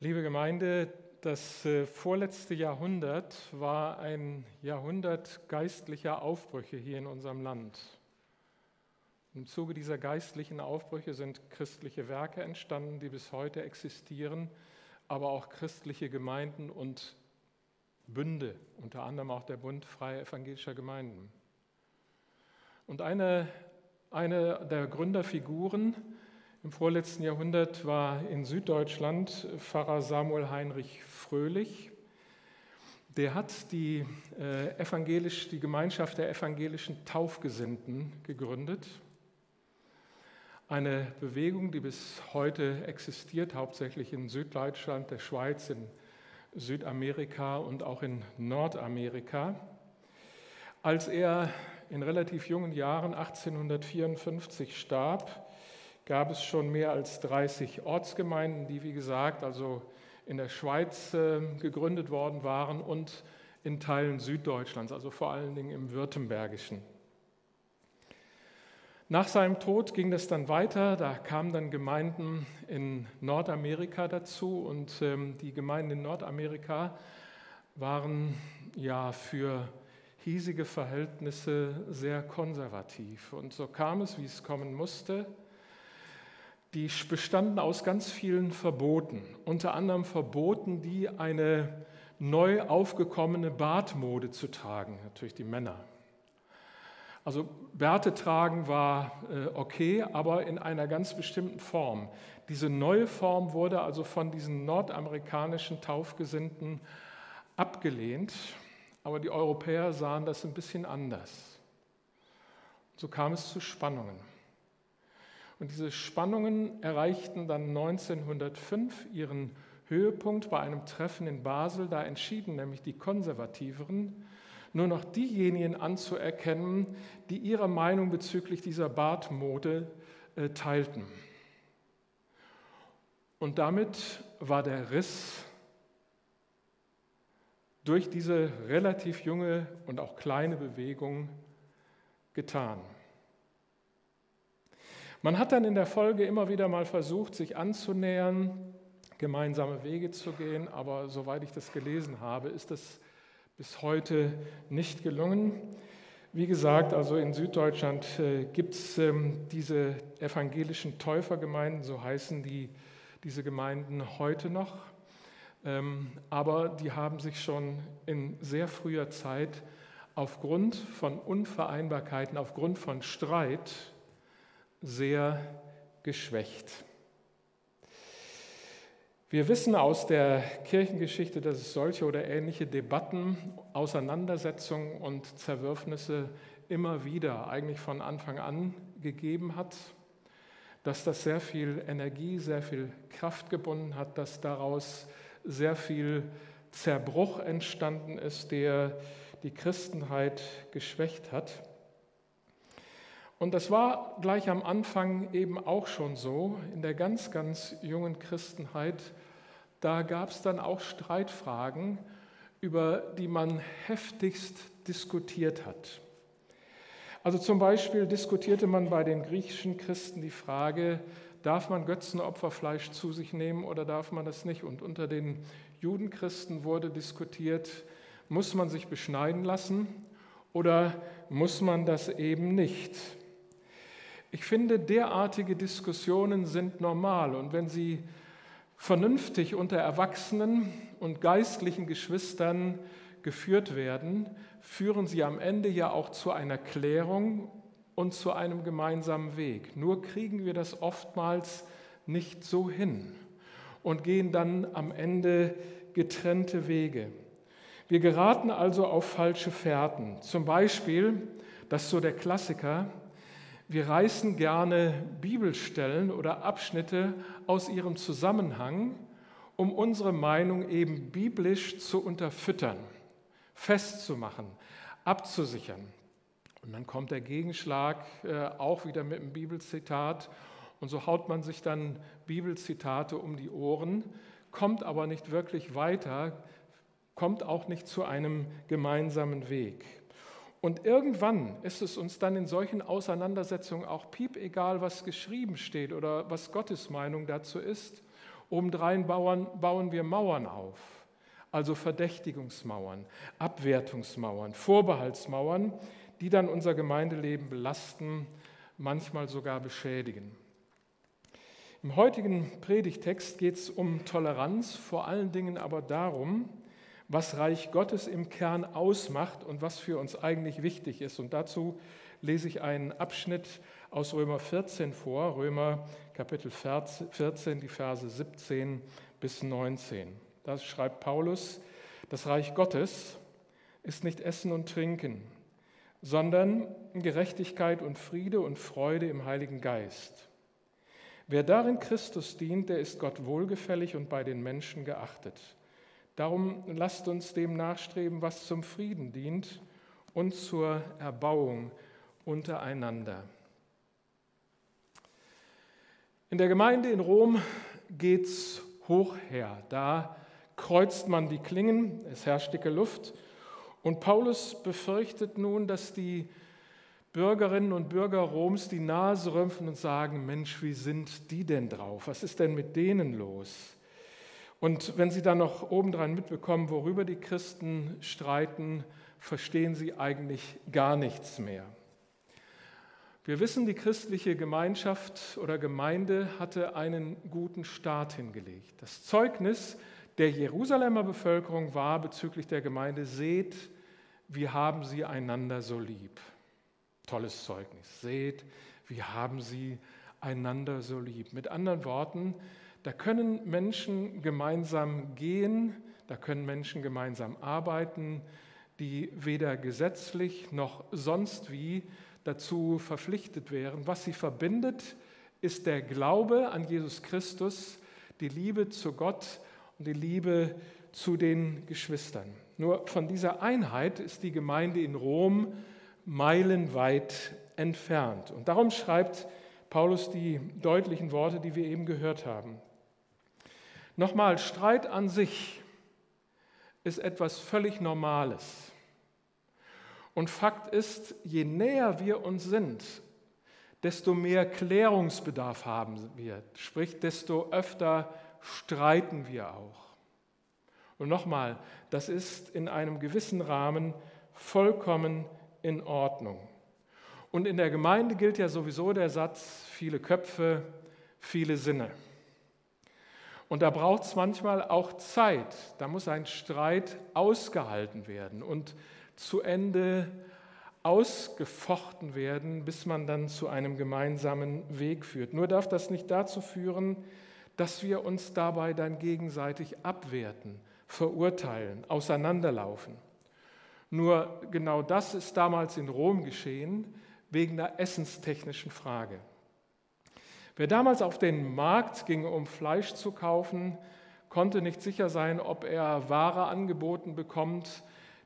Liebe Gemeinde, das äh, vorletzte Jahrhundert war ein Jahrhundert geistlicher Aufbrüche hier in unserem Land. Im Zuge dieser geistlichen Aufbrüche sind christliche Werke entstanden, die bis heute existieren, aber auch christliche Gemeinden und Bünde, unter anderem auch der Bund freier evangelischer Gemeinden. Und eine, eine der Gründerfiguren, im vorletzten Jahrhundert war in Süddeutschland Pfarrer Samuel Heinrich Fröhlich. Der hat die, äh, evangelisch, die Gemeinschaft der evangelischen Taufgesinnten gegründet. Eine Bewegung, die bis heute existiert, hauptsächlich in Süddeutschland, der Schweiz, in Südamerika und auch in Nordamerika. Als er in relativ jungen Jahren 1854 starb, gab es schon mehr als 30 Ortsgemeinden, die, wie gesagt, also in der Schweiz äh, gegründet worden waren und in Teilen Süddeutschlands, also vor allen Dingen im Württembergischen. Nach seinem Tod ging das dann weiter, da kamen dann Gemeinden in Nordamerika dazu und ähm, die Gemeinden in Nordamerika waren ja für hiesige Verhältnisse sehr konservativ. Und so kam es, wie es kommen musste die bestanden aus ganz vielen Verboten, unter anderem Verboten, die eine neu aufgekommene Bartmode zu tragen, natürlich die Männer. Also Bärte tragen war äh, okay, aber in einer ganz bestimmten Form. Diese neue Form wurde also von diesen nordamerikanischen Taufgesinnten abgelehnt, aber die Europäer sahen das ein bisschen anders. So kam es zu Spannungen. Und diese Spannungen erreichten dann 1905 ihren Höhepunkt bei einem Treffen in Basel. Da entschieden nämlich die Konservativeren, nur noch diejenigen anzuerkennen, die ihre Meinung bezüglich dieser Bartmode äh, teilten. Und damit war der Riss durch diese relativ junge und auch kleine Bewegung getan. Man hat dann in der Folge immer wieder mal versucht, sich anzunähern, gemeinsame Wege zu gehen, aber soweit ich das gelesen habe, ist das bis heute nicht gelungen. Wie gesagt, also in Süddeutschland äh, gibt es ähm, diese evangelischen Täufergemeinden, so heißen die, diese Gemeinden heute noch. Ähm, aber die haben sich schon in sehr früher Zeit aufgrund von Unvereinbarkeiten, aufgrund von Streit sehr geschwächt. Wir wissen aus der Kirchengeschichte, dass es solche oder ähnliche Debatten, Auseinandersetzungen und Zerwürfnisse immer wieder, eigentlich von Anfang an gegeben hat, dass das sehr viel Energie, sehr viel Kraft gebunden hat, dass daraus sehr viel Zerbruch entstanden ist, der die Christenheit geschwächt hat. Und das war gleich am Anfang eben auch schon so, in der ganz, ganz jungen Christenheit. Da gab es dann auch Streitfragen, über die man heftigst diskutiert hat. Also zum Beispiel diskutierte man bei den griechischen Christen die Frage, darf man Götzenopferfleisch zu sich nehmen oder darf man das nicht? Und unter den Judenchristen wurde diskutiert, muss man sich beschneiden lassen oder muss man das eben nicht? Ich finde, derartige Diskussionen sind normal und wenn sie vernünftig unter Erwachsenen und geistlichen Geschwistern geführt werden, führen sie am Ende ja auch zu einer Klärung und zu einem gemeinsamen Weg. Nur kriegen wir das oftmals nicht so hin und gehen dann am Ende getrennte Wege. Wir geraten also auf falsche Fährten. Zum Beispiel, das ist so der Klassiker, wir reißen gerne Bibelstellen oder Abschnitte aus ihrem Zusammenhang, um unsere Meinung eben biblisch zu unterfüttern, festzumachen, abzusichern. Und dann kommt der Gegenschlag äh, auch wieder mit einem Bibelzitat und so haut man sich dann Bibelzitate um die Ohren, kommt aber nicht wirklich weiter, kommt auch nicht zu einem gemeinsamen Weg. Und irgendwann ist es uns dann in solchen Auseinandersetzungen auch piep egal, was geschrieben steht oder was Gottes Meinung dazu ist. Obendrein bauen, bauen wir Mauern auf, also Verdächtigungsmauern, Abwertungsmauern, Vorbehaltsmauern, die dann unser Gemeindeleben belasten, manchmal sogar beschädigen. Im heutigen Predigtext geht es um Toleranz, vor allen Dingen aber darum, was Reich Gottes im Kern ausmacht und was für uns eigentlich wichtig ist. Und dazu lese ich einen Abschnitt aus Römer 14 vor, Römer Kapitel 14, die Verse 17 bis 19. Da schreibt Paulus, das Reich Gottes ist nicht Essen und Trinken, sondern Gerechtigkeit und Friede und Freude im Heiligen Geist. Wer darin Christus dient, der ist Gott wohlgefällig und bei den Menschen geachtet. Darum lasst uns dem nachstreben, was zum Frieden dient und zur Erbauung untereinander. In der Gemeinde in Rom geht es hoch her. Da kreuzt man die Klingen, es herrscht dicke Luft. Und Paulus befürchtet nun, dass die Bürgerinnen und Bürger Roms die Nase rümpfen und sagen, Mensch, wie sind die denn drauf? Was ist denn mit denen los? Und wenn sie dann noch obendrein mitbekommen, worüber die Christen streiten, verstehen sie eigentlich gar nichts mehr. Wir wissen, die christliche Gemeinschaft oder Gemeinde hatte einen guten Start hingelegt. Das Zeugnis der Jerusalemer Bevölkerung war bezüglich der Gemeinde, seht, wir haben sie einander so lieb. Tolles Zeugnis. Seht, wir haben sie einander so lieb. Mit anderen Worten, da können Menschen gemeinsam gehen, da können Menschen gemeinsam arbeiten, die weder gesetzlich noch sonst wie dazu verpflichtet wären. Was sie verbindet, ist der Glaube an Jesus Christus, die Liebe zu Gott und die Liebe zu den Geschwistern. Nur von dieser Einheit ist die Gemeinde in Rom meilenweit entfernt. Und darum schreibt Paulus die deutlichen Worte, die wir eben gehört haben. Nochmal, Streit an sich ist etwas völlig Normales. Und Fakt ist, je näher wir uns sind, desto mehr Klärungsbedarf haben wir, sprich, desto öfter streiten wir auch. Und nochmal, das ist in einem gewissen Rahmen vollkommen in Ordnung. Und in der Gemeinde gilt ja sowieso der Satz, viele Köpfe, viele Sinne. Und da braucht es manchmal auch Zeit. Da muss ein Streit ausgehalten werden und zu Ende ausgefochten werden, bis man dann zu einem gemeinsamen Weg führt. Nur darf das nicht dazu führen, dass wir uns dabei dann gegenseitig abwerten, verurteilen, auseinanderlaufen. Nur genau das ist damals in Rom geschehen, wegen einer essenstechnischen Frage. Wer damals auf den Markt ging, um Fleisch zu kaufen, konnte nicht sicher sein, ob er Ware angeboten bekommt,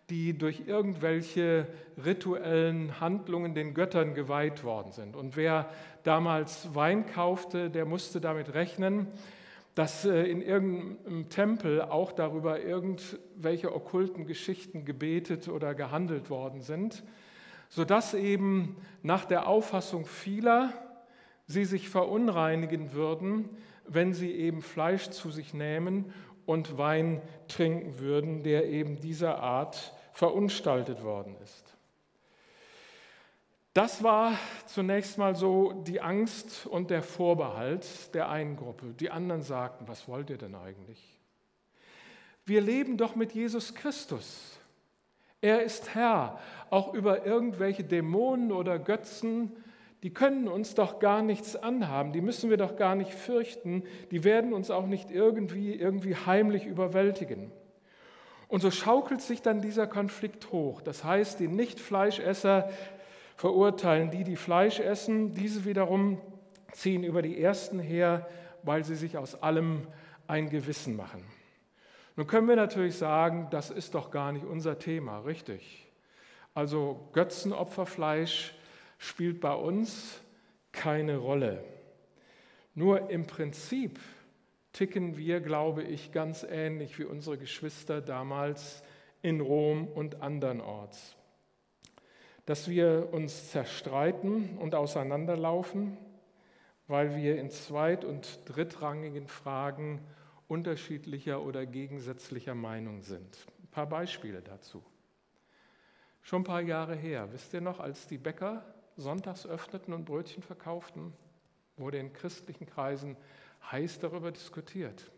die durch irgendwelche rituellen Handlungen den Göttern geweiht worden sind. Und wer damals Wein kaufte, der musste damit rechnen, dass äh, in irgendeinem Tempel auch darüber irgendwelche okkulten Geschichten gebetet oder gehandelt worden sind, sodass eben nach der Auffassung vieler sie sich verunreinigen würden, wenn sie eben Fleisch zu sich nehmen und Wein trinken würden, der eben dieser Art verunstaltet worden ist. Das war zunächst mal so die Angst und der Vorbehalt der einen Gruppe. Die anderen sagten, was wollt ihr denn eigentlich? Wir leben doch mit Jesus Christus. Er ist Herr, auch über irgendwelche Dämonen oder Götzen die können uns doch gar nichts anhaben, die müssen wir doch gar nicht fürchten, die werden uns auch nicht irgendwie, irgendwie heimlich überwältigen. Und so schaukelt sich dann dieser Konflikt hoch. Das heißt, die Nicht-Fleischesser verurteilen die, die Fleisch essen. Diese wiederum ziehen über die Ersten her, weil sie sich aus allem ein Gewissen machen. Nun können wir natürlich sagen, das ist doch gar nicht unser Thema, richtig? Also Götzenopferfleisch spielt bei uns keine Rolle. Nur im Prinzip ticken wir, glaube ich, ganz ähnlich wie unsere Geschwister damals in Rom und andernorts. Dass wir uns zerstreiten und auseinanderlaufen, weil wir in zweit- und drittrangigen Fragen unterschiedlicher oder gegensätzlicher Meinung sind. Ein paar Beispiele dazu. Schon ein paar Jahre her, wisst ihr noch, als die Bäcker sonntags öffneten und Brötchen verkauften, wurde in christlichen Kreisen heiß darüber diskutiert.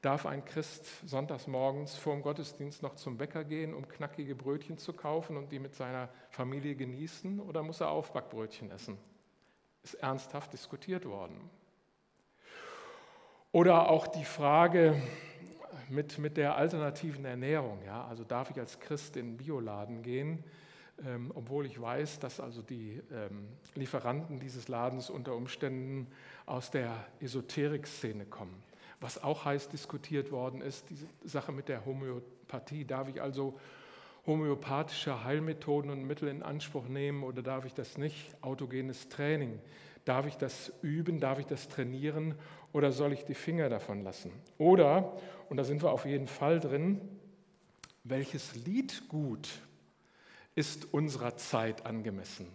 Darf ein Christ sonntags morgens vor dem Gottesdienst noch zum Bäcker gehen, um knackige Brötchen zu kaufen und die mit seiner Familie genießen, oder muss er Aufbackbrötchen essen? Ist ernsthaft diskutiert worden. Oder auch die Frage mit, mit der alternativen Ernährung. Ja? Also darf ich als Christ in den Bioladen gehen, ähm, obwohl ich weiß, dass also die ähm, Lieferanten dieses Ladens unter Umständen aus der Esoterik-Szene kommen. Was auch heiß diskutiert worden ist, diese Sache mit der Homöopathie. Darf ich also homöopathische Heilmethoden und Mittel in Anspruch nehmen oder darf ich das nicht? Autogenes Training. Darf ich das üben? Darf ich das trainieren? oder soll ich die Finger davon lassen? Oder, und da sind wir auf jeden Fall drin, welches Liedgut ist unserer Zeit angemessen?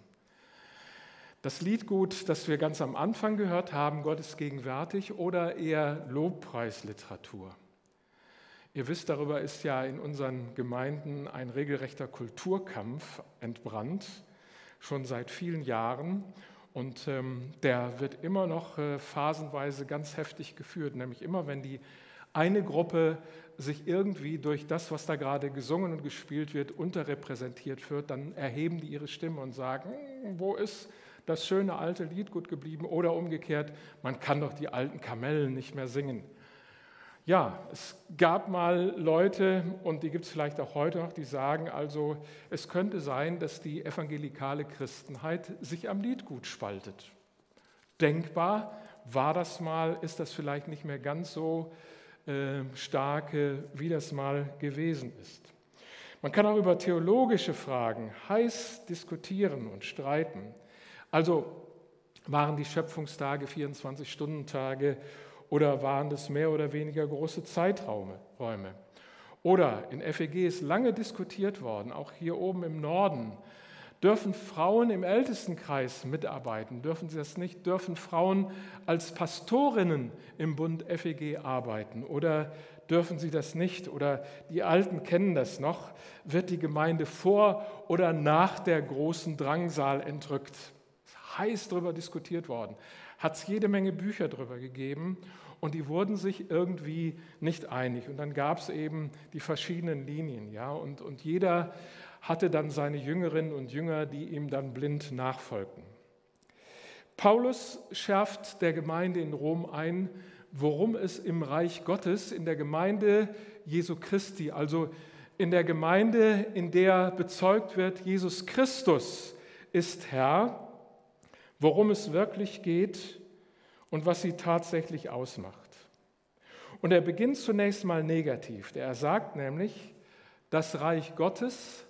Das Liedgut, das wir ganz am Anfang gehört haben, Gott ist gegenwärtig oder eher Lobpreisliteratur? Ihr wisst, darüber ist ja in unseren Gemeinden ein regelrechter Kulturkampf entbrannt, schon seit vielen Jahren. Und ähm, der wird immer noch äh, phasenweise ganz heftig geführt, nämlich immer, wenn die eine Gruppe sich irgendwie durch das, was da gerade gesungen und gespielt wird, unterrepräsentiert wird, dann erheben die ihre Stimme und sagen, hm, wo ist das schöne alte Lied gut geblieben? Oder umgekehrt, man kann doch die alten Kamellen nicht mehr singen. Ja, es gab mal Leute, und die gibt es vielleicht auch heute noch, die sagen, also es könnte sein, dass die evangelikale Christenheit sich am Liedgut spaltet. Denkbar war das mal, ist das vielleicht nicht mehr ganz so äh, stark, wie das mal gewesen ist. Man kann auch über theologische Fragen heiß diskutieren und streiten. Also waren die Schöpfungstage 24-Stunden-Tage oder waren das mehr oder weniger große Zeiträume? Oder in FEG ist lange diskutiert worden, auch hier oben im Norden. Dürfen Frauen im Ältestenkreis mitarbeiten? Dürfen sie das nicht? Dürfen Frauen als Pastorinnen im Bund FEG arbeiten? Oder dürfen sie das nicht? Oder die Alten kennen das noch. Wird die Gemeinde vor oder nach der großen Drangsal entrückt? Heiß darüber diskutiert worden hat es jede Menge Bücher darüber gegeben und die wurden sich irgendwie nicht einig. Und dann gab es eben die verschiedenen Linien, ja, und, und jeder hatte dann seine Jüngerinnen und Jünger, die ihm dann blind nachfolgten. Paulus schärft der Gemeinde in Rom ein, worum es im Reich Gottes, in der Gemeinde Jesu Christi, also in der Gemeinde, in der bezeugt wird, Jesus Christus ist Herr, worum es wirklich geht und was sie tatsächlich ausmacht. Und er beginnt zunächst mal negativ. Er sagt nämlich, das Reich Gottes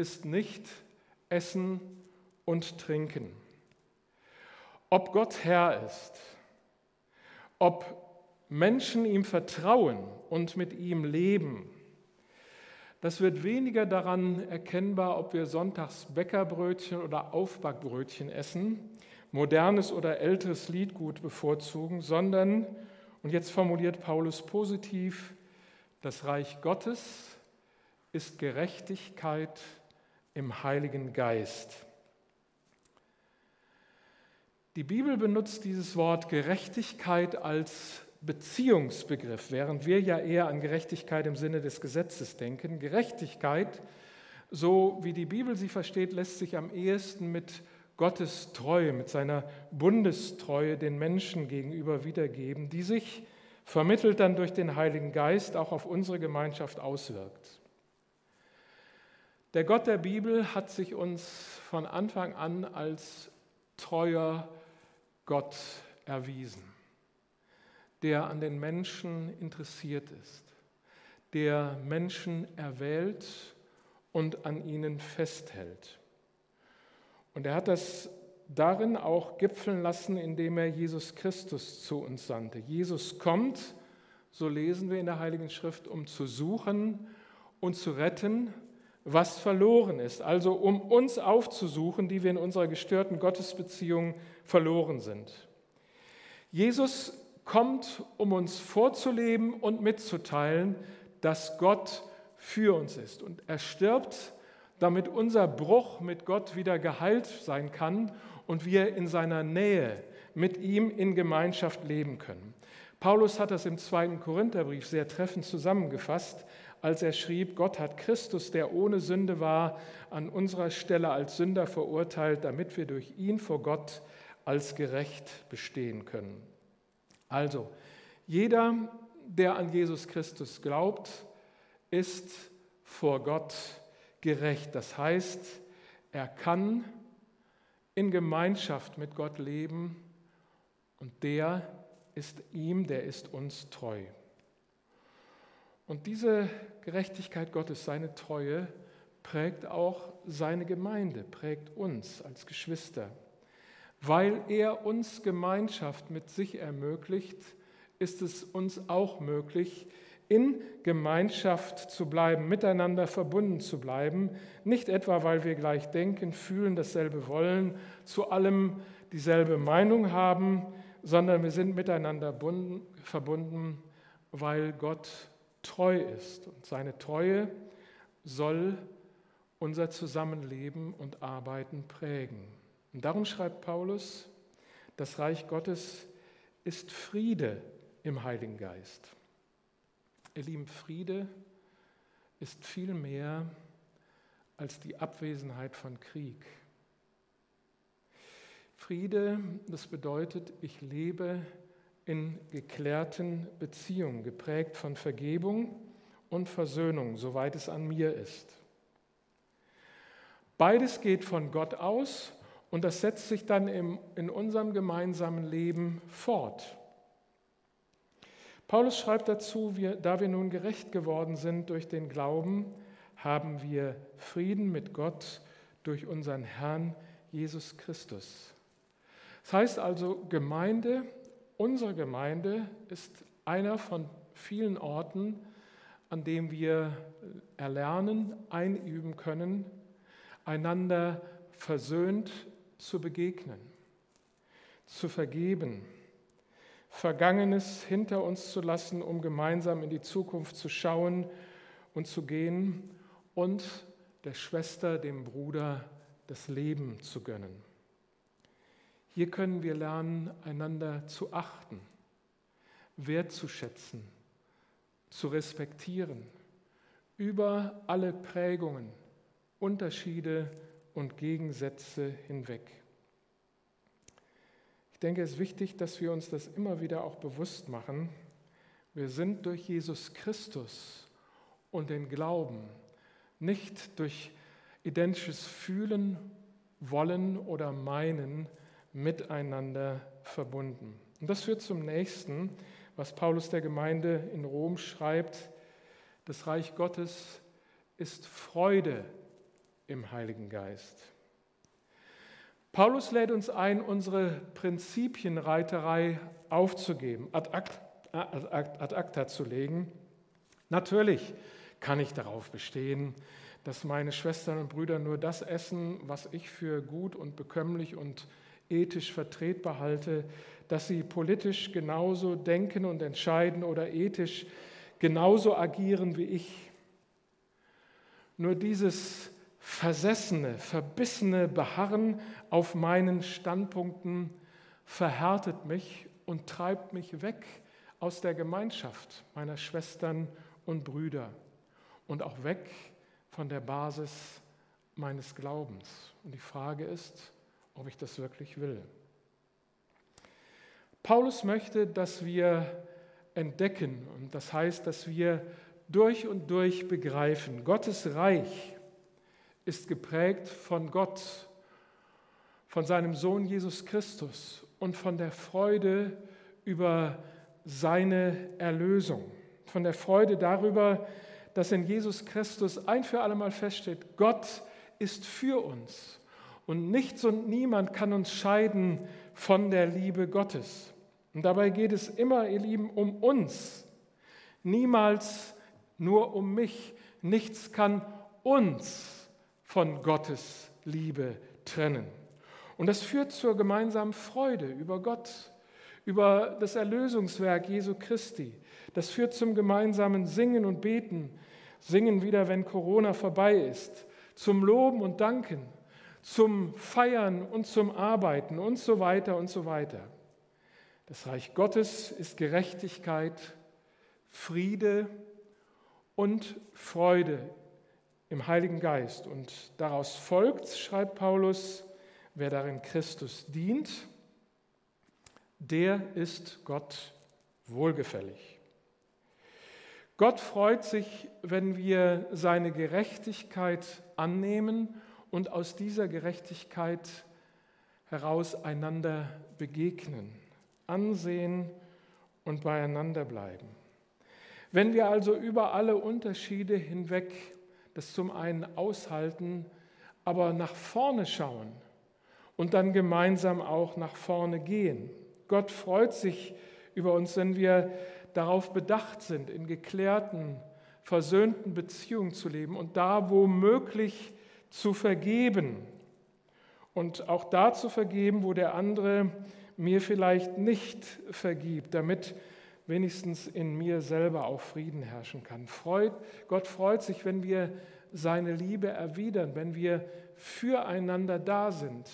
ist nicht Essen und Trinken. Ob Gott Herr ist, ob Menschen ihm vertrauen und mit ihm leben, das wird weniger daran erkennbar, ob wir sonntags Bäckerbrötchen oder Aufbackbrötchen essen, modernes oder älteres Liedgut bevorzugen, sondern, und jetzt formuliert Paulus positiv, das Reich Gottes ist Gerechtigkeit im Heiligen Geist. Die Bibel benutzt dieses Wort Gerechtigkeit als Beziehungsbegriff, während wir ja eher an Gerechtigkeit im Sinne des Gesetzes denken. Gerechtigkeit, so wie die Bibel sie versteht, lässt sich am ehesten mit Gottes Treue, mit seiner Bundestreue den Menschen gegenüber wiedergeben, die sich vermittelt dann durch den Heiligen Geist auch auf unsere Gemeinschaft auswirkt. Der Gott der Bibel hat sich uns von Anfang an als treuer Gott erwiesen, der an den Menschen interessiert ist, der Menschen erwählt und an ihnen festhält. Und er hat das darin auch gipfeln lassen, indem er Jesus Christus zu uns sandte. Jesus kommt, so lesen wir in der Heiligen Schrift, um zu suchen und zu retten, was verloren ist, also um uns aufzusuchen, die wir in unserer gestörten Gottesbeziehung verloren sind. Jesus kommt, um uns vorzuleben und mitzuteilen, dass Gott für uns ist. Und er stirbt, damit unser Bruch mit Gott wieder geheilt sein kann und wir in seiner Nähe mit ihm in Gemeinschaft leben können. Paulus hat das im zweiten Korintherbrief sehr treffend zusammengefasst, als er schrieb, Gott hat Christus, der ohne Sünde war, an unserer Stelle als Sünder verurteilt, damit wir durch ihn vor Gott als gerecht bestehen können. Also, jeder, der an Jesus Christus glaubt, ist vor Gott gerecht. Das heißt, er kann in Gemeinschaft mit Gott leben und der ist ihm, der ist uns treu. Und diese Gerechtigkeit Gottes, seine Treue, prägt auch seine Gemeinde, prägt uns als Geschwister. Weil er uns Gemeinschaft mit sich ermöglicht, ist es uns auch möglich, in Gemeinschaft zu bleiben, miteinander verbunden zu bleiben, nicht etwa, weil wir gleich denken, fühlen, dasselbe wollen, zu allem dieselbe Meinung haben, sondern wir sind miteinander verbunden, weil Gott treu ist. Und seine Treue soll unser Zusammenleben und Arbeiten prägen. Und darum schreibt Paulus, das Reich Gottes ist Friede im Heiligen Geist. Ihr lieben, Friede ist viel mehr als die Abwesenheit von Krieg. Friede, das bedeutet, ich lebe in geklärten Beziehungen, geprägt von Vergebung und Versöhnung, soweit es an mir ist. Beides geht von Gott aus und das setzt sich dann im, in unserem gemeinsamen Leben fort. Paulus schreibt dazu, wir, da wir nun gerecht geworden sind durch den Glauben, haben wir Frieden mit Gott durch unseren Herrn Jesus Christus. Das heißt also, Gemeinde Unsere Gemeinde ist einer von vielen Orten, an dem wir erlernen, einüben können, einander versöhnt zu begegnen, zu vergeben, Vergangenes hinter uns zu lassen, um gemeinsam in die Zukunft zu schauen und zu gehen und der Schwester, dem Bruder das Leben zu gönnen. Hier können wir lernen, einander zu achten, wertzuschätzen, zu respektieren, über alle Prägungen, Unterschiede und Gegensätze hinweg. Ich denke, es ist wichtig, dass wir uns das immer wieder auch bewusst machen. Wir sind durch Jesus Christus und den Glauben, nicht durch identisches Fühlen, Wollen oder Meinen, miteinander verbunden. Und das führt zum nächsten, was Paulus der Gemeinde in Rom schreibt. Das Reich Gottes ist Freude im Heiligen Geist. Paulus lädt uns ein, unsere Prinzipienreiterei aufzugeben, ad acta zu legen. Natürlich kann ich darauf bestehen, dass meine Schwestern und Brüder nur das essen, was ich für gut und bekömmlich und ethisch vertretbar halte, dass sie politisch genauso denken und entscheiden oder ethisch genauso agieren wie ich. Nur dieses versessene, verbissene Beharren auf meinen Standpunkten verhärtet mich und treibt mich weg aus der Gemeinschaft meiner Schwestern und Brüder und auch weg von der Basis meines Glaubens. Und die Frage ist, ob ich das wirklich will. Paulus möchte, dass wir entdecken, und das heißt, dass wir durch und durch begreifen, Gottes Reich ist geprägt von Gott, von seinem Sohn Jesus Christus und von der Freude über seine Erlösung, von der Freude darüber, dass in Jesus Christus ein für allemal feststeht, Gott ist für uns und nichts und niemand kann uns scheiden von der Liebe Gottes. Und dabei geht es immer, ihr Lieben, um uns. Niemals nur um mich. Nichts kann uns von Gottes Liebe trennen. Und das führt zur gemeinsamen Freude über Gott, über das Erlösungswerk Jesu Christi. Das führt zum gemeinsamen Singen und Beten. Singen wieder, wenn Corona vorbei ist. Zum Loben und Danken. Zum Feiern und zum Arbeiten und so weiter und so weiter. Das Reich Gottes ist Gerechtigkeit, Friede und Freude im Heiligen Geist. Und daraus folgt, schreibt Paulus, wer darin Christus dient, der ist Gott wohlgefällig. Gott freut sich, wenn wir seine Gerechtigkeit annehmen und aus dieser Gerechtigkeit heraus einander begegnen, ansehen und beieinander bleiben. Wenn wir also über alle Unterschiede hinweg das zum einen aushalten, aber nach vorne schauen und dann gemeinsam auch nach vorne gehen. Gott freut sich über uns, wenn wir darauf bedacht sind, in geklärten, versöhnten Beziehungen zu leben und da wo möglich zu vergeben und auch da zu vergeben, wo der andere mir vielleicht nicht vergibt, damit wenigstens in mir selber auch Frieden herrschen kann. Freud, Gott freut sich, wenn wir seine Liebe erwidern, wenn wir füreinander da sind,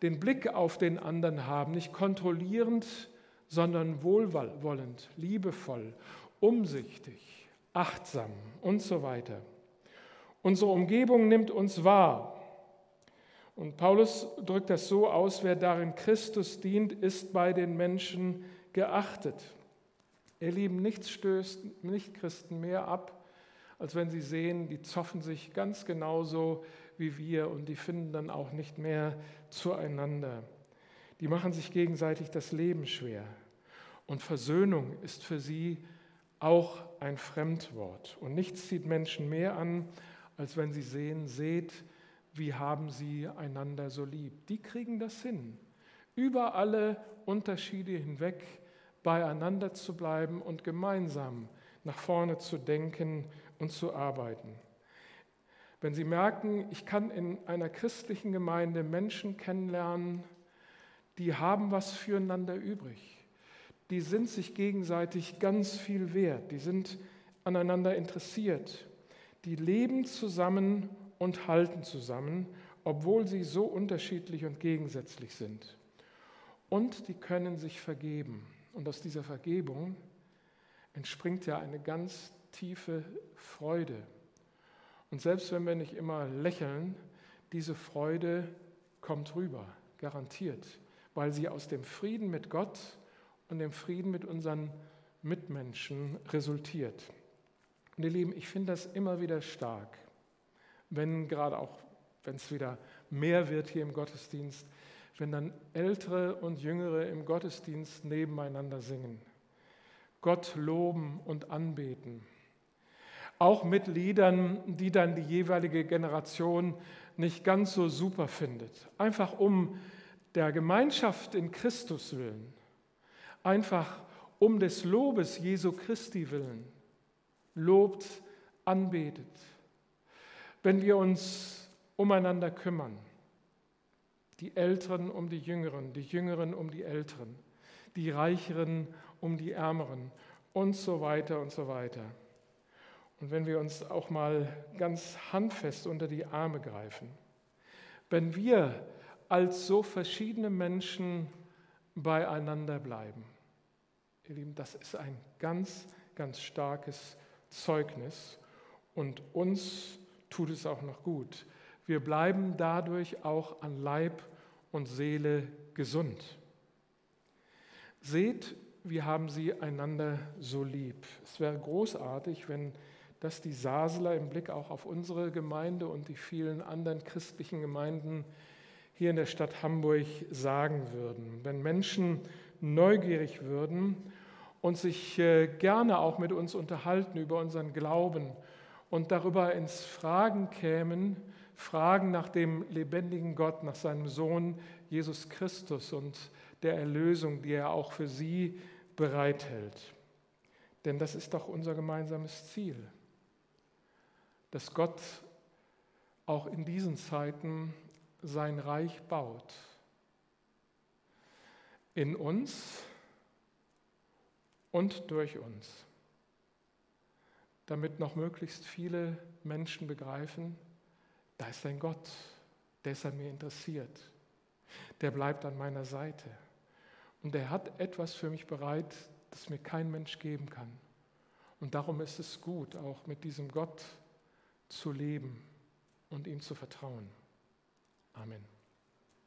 den Blick auf den anderen haben, nicht kontrollierend, sondern wohlwollend, liebevoll, umsichtig, achtsam und so weiter. Unsere Umgebung nimmt uns wahr. Und Paulus drückt das so aus, wer darin Christus dient, ist bei den Menschen geachtet. Ihr Lieben, nichts stößt Nichtchristen mehr ab, als wenn sie sehen, die zoffen sich ganz genauso wie wir und die finden dann auch nicht mehr zueinander. Die machen sich gegenseitig das Leben schwer. Und Versöhnung ist für sie auch ein Fremdwort. Und nichts zieht Menschen mehr an, als wenn sie sehen, seht, wie haben sie einander so lieb. Die kriegen das hin, über alle Unterschiede hinweg beieinander zu bleiben und gemeinsam nach vorne zu denken und zu arbeiten. Wenn Sie merken, ich kann in einer christlichen Gemeinde Menschen kennenlernen, die haben was füreinander übrig. Die sind sich gegenseitig ganz viel wert. Die sind aneinander interessiert. Die leben zusammen und halten zusammen, obwohl sie so unterschiedlich und gegensätzlich sind. Und die können sich vergeben. Und aus dieser Vergebung entspringt ja eine ganz tiefe Freude. Und selbst wenn wir nicht immer lächeln, diese Freude kommt rüber, garantiert, weil sie aus dem Frieden mit Gott und dem Frieden mit unseren Mitmenschen resultiert. Und ihr Lieben, ich finde das immer wieder stark, wenn gerade auch, wenn es wieder mehr wird hier im Gottesdienst, wenn dann Ältere und Jüngere im Gottesdienst nebeneinander singen, Gott loben und anbeten. Auch mit Liedern, die dann die jeweilige Generation nicht ganz so super findet. Einfach um der Gemeinschaft in Christus willen. Einfach um des Lobes Jesu Christi willen. Lobt, anbetet. Wenn wir uns umeinander kümmern die Älteren um die Jüngeren, die Jüngeren um die Älteren, die Reicheren um die Ärmeren und so weiter und so weiter. Und wenn wir uns auch mal ganz handfest unter die Arme greifen, wenn wir als so verschiedene Menschen beieinander bleiben, ihr Lieben, das ist ein ganz, ganz starkes Zeugnis und uns tut es auch noch gut. Wir bleiben dadurch auch an Leib und Seele gesund. Seht, wir haben sie einander so lieb. Es wäre großartig, wenn das die Sasler im Blick auch auf unsere Gemeinde und die vielen anderen christlichen Gemeinden hier in der Stadt Hamburg sagen würden. Wenn Menschen neugierig würden und sich äh, gerne auch mit uns unterhalten über unseren Glauben und darüber ins Fragen kämen, fragen nach dem lebendigen Gott, nach seinem Sohn Jesus Christus und der Erlösung, die er auch für sie bereithält. Denn das ist doch unser gemeinsames Ziel, dass Gott auch in diesen Zeiten sein Reich baut. In uns und durch uns, damit noch möglichst viele Menschen begreifen, da ist ein Gott, der ist an mir interessiert, der bleibt an meiner Seite und der hat etwas für mich bereit, das mir kein Mensch geben kann. Und darum ist es gut, auch mit diesem Gott zu leben und ihm zu vertrauen. Amen.